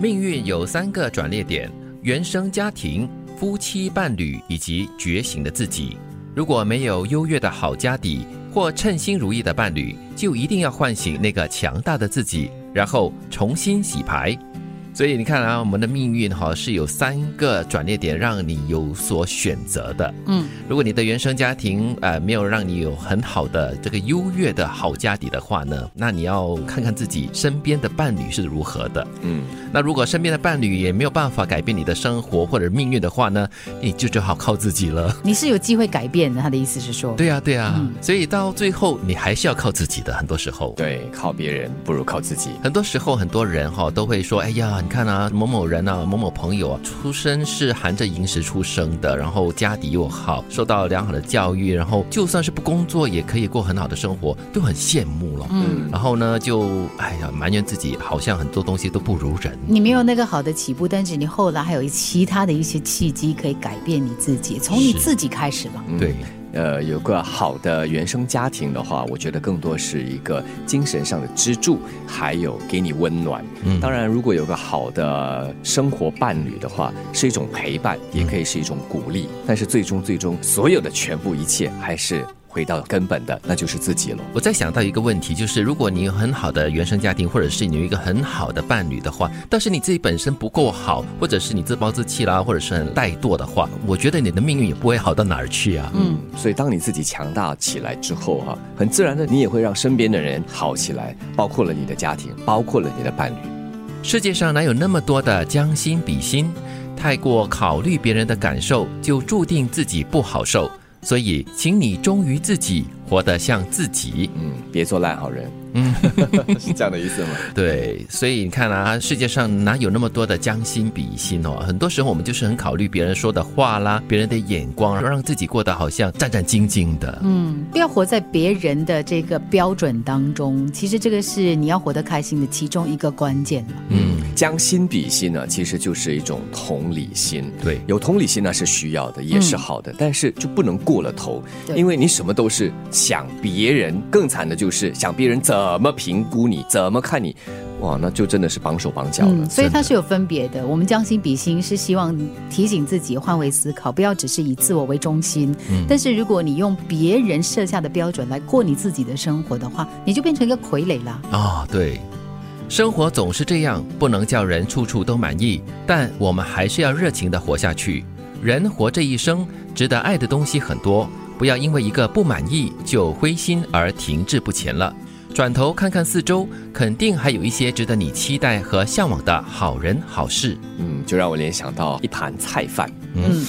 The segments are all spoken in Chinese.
命运有三个转捩点：原生家庭、夫妻伴侣以及觉醒的自己。如果没有优越的好家底或称心如意的伴侣，就一定要唤醒那个强大的自己，然后重新洗牌。所以你看啊，我们的命运哈是有三个转捩点，让你有所选择的。嗯，如果你的原生家庭呃没有让你有很好的这个优越的好家底的话呢，那你要看看自己身边的伴侣是如何的。嗯，那如果身边的伴侣也没有办法改变你的生活或者命运的话呢，你就只好靠自己了。你是有机会改变的，他的意思是说，对呀、对呀、嗯所以到最后你还是要靠自己的。很多时候，对，靠别人不如靠自己。很多时候，很多人哈、都会说：“哎呀，你看啊，某某人啊，某某朋友啊，出生是含着银石出生的，然后家底又好，受到良好的教育，然后就算是不工作也可以过很好的生活，都很羡慕了。嗯，然后呢，就哎呀埋怨自己，好像很多东西都不如人。你没有那个好的起步，但是你后来还有其他的一些契机可以改变你自己，从你自己开始嘛。对，呃，有个好的原生家庭的话，我觉得更多是一个精神上的支柱，还有给你温暖。嗯当然，如果有个好的生活伴侣的话，是一种陪伴，也可以是一种鼓励。但是最终最终，所有的全部一切还是回到根本的，那就是自己了。我在想到一个问题，就是如果你有很好的原生家庭，或者是你有一个很好的伴侣的话，但是你自己本身不够好，或者是你自暴自弃啦，或者是很怠惰的话，我觉得你的命运也不会好到哪儿去啊。嗯，所以，当你自己强大起来之后，哈，很自然的，你也会让身边的人好起来，包括了你的家庭，包括了你的伴侣。世界上哪有那么多的将心比心？太过考虑别人的感受，就注定自己不好受。所以，请你忠于自己，活得像自己。嗯，别做烂好人。嗯，是这样的意思吗？对，所以你看啊，世界上哪有那么多的将心比心哦？很多时候我们就是很考虑别人说的话啦，别人的眼光，让自己过得好像战战兢兢的。嗯，不要活在别人的这个标准当中。其实这个是你要活得开心的其中一个关键嘛。嗯，将心比心呢，其实就是一种同理心。对，有同理心那是需要的，也是好的，但是就不能过了头，因为你什么都是想别人，更惨的就是想别人怎么评估你，怎么看你，哇，那就真的是绑手绑脚了。嗯，所以它是有分别的。我们将心比心是希望提醒自己换位思考，不要只是以自我为中心。嗯但是如果你用别人设下的标准来过你自己的生活的话，你就变成一个傀儡啦。哦，对，生活总是这样，不能叫人处处都满意，但我们还是要热情的活下去。人活这一生，值得爱的东西很多，不要因为一个不满意就灰心而停滞不前了。转头看看四周，肯定还有一些值得你期待和向往的好人好事。嗯，就让我联想到一盘菜饭，嗯，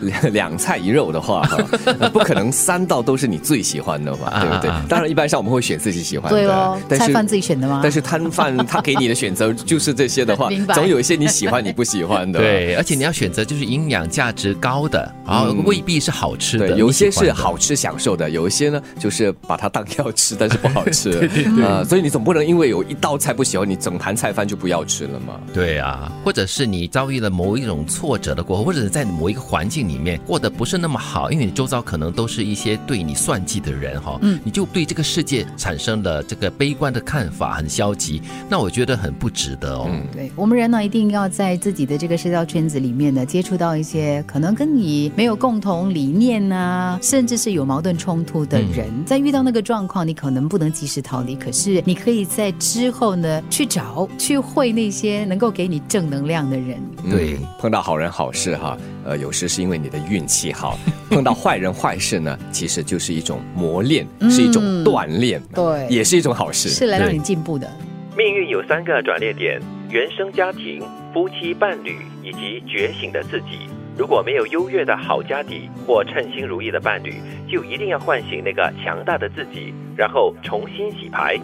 两 两菜一肉的话，不可能三道都是你最喜欢的嘛，啊对不对啊啊？当然，一般上我们会选自己喜欢的，对哦，但是菜饭自己选的吗？但是摊贩他给你的选择就是这些的话 总有一些你喜欢你不喜欢的。对，而且你要选择就是营养价值高的，然后嗯未必是好吃的。对，有一些是好吃享受的，有一些呢就是把它当药吃，但是不好吃。对对对啊，所以你总不能因为有一道菜不喜欢，你整盘菜饭就不要吃了嘛。对啊，或者是你遭遇了某一种挫折的过后，或者是在某一个环境里面过得不是那么好，因为你周遭可能都是一些对你算计的人哈，嗯你就对这个世界产生了这个悲观的看法，很消极，那我觉得很不值得哦。嗯对我们人呢，一定要在自己的这个社交圈子里面呢，接触到一些可能跟你没有共同理念啊，甚至是有矛盾冲突的人。在遇到那个状况，你可能不能及时逃离，可是你可以在之后呢，去找去会那些能够给你正能量的人。对嗯碰到好人好事哈，呃，有时是因为你的运气好；碰到坏人坏事呢，其实就是一种磨练，是一种锻炼，对也是一种好事。是来让对你进步的。命运有三个转捩点：原生家庭、夫妻伴侣以及觉醒的自己。如果没有优越的好家底或称心如意的伴侣，就一定要唤醒那个强大的自己，然后重新洗牌。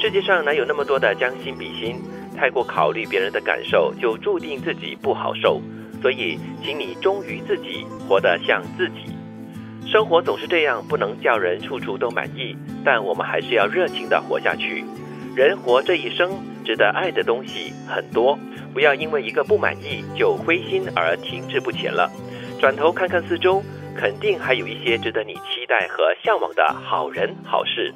世界上哪有那么多的将心比心？太过考虑别人的感受，就注定自己不好受。所以，请你忠于自己，活得像自己。生活总是这样，不能叫人处处都满意，但我们还是要热情的活下去。人活这一生，值得爱的东西很多，不要因为一个不满意就灰心而停滞不前了。转头看看四周，肯定还有一些值得你期待和向往的好人好事。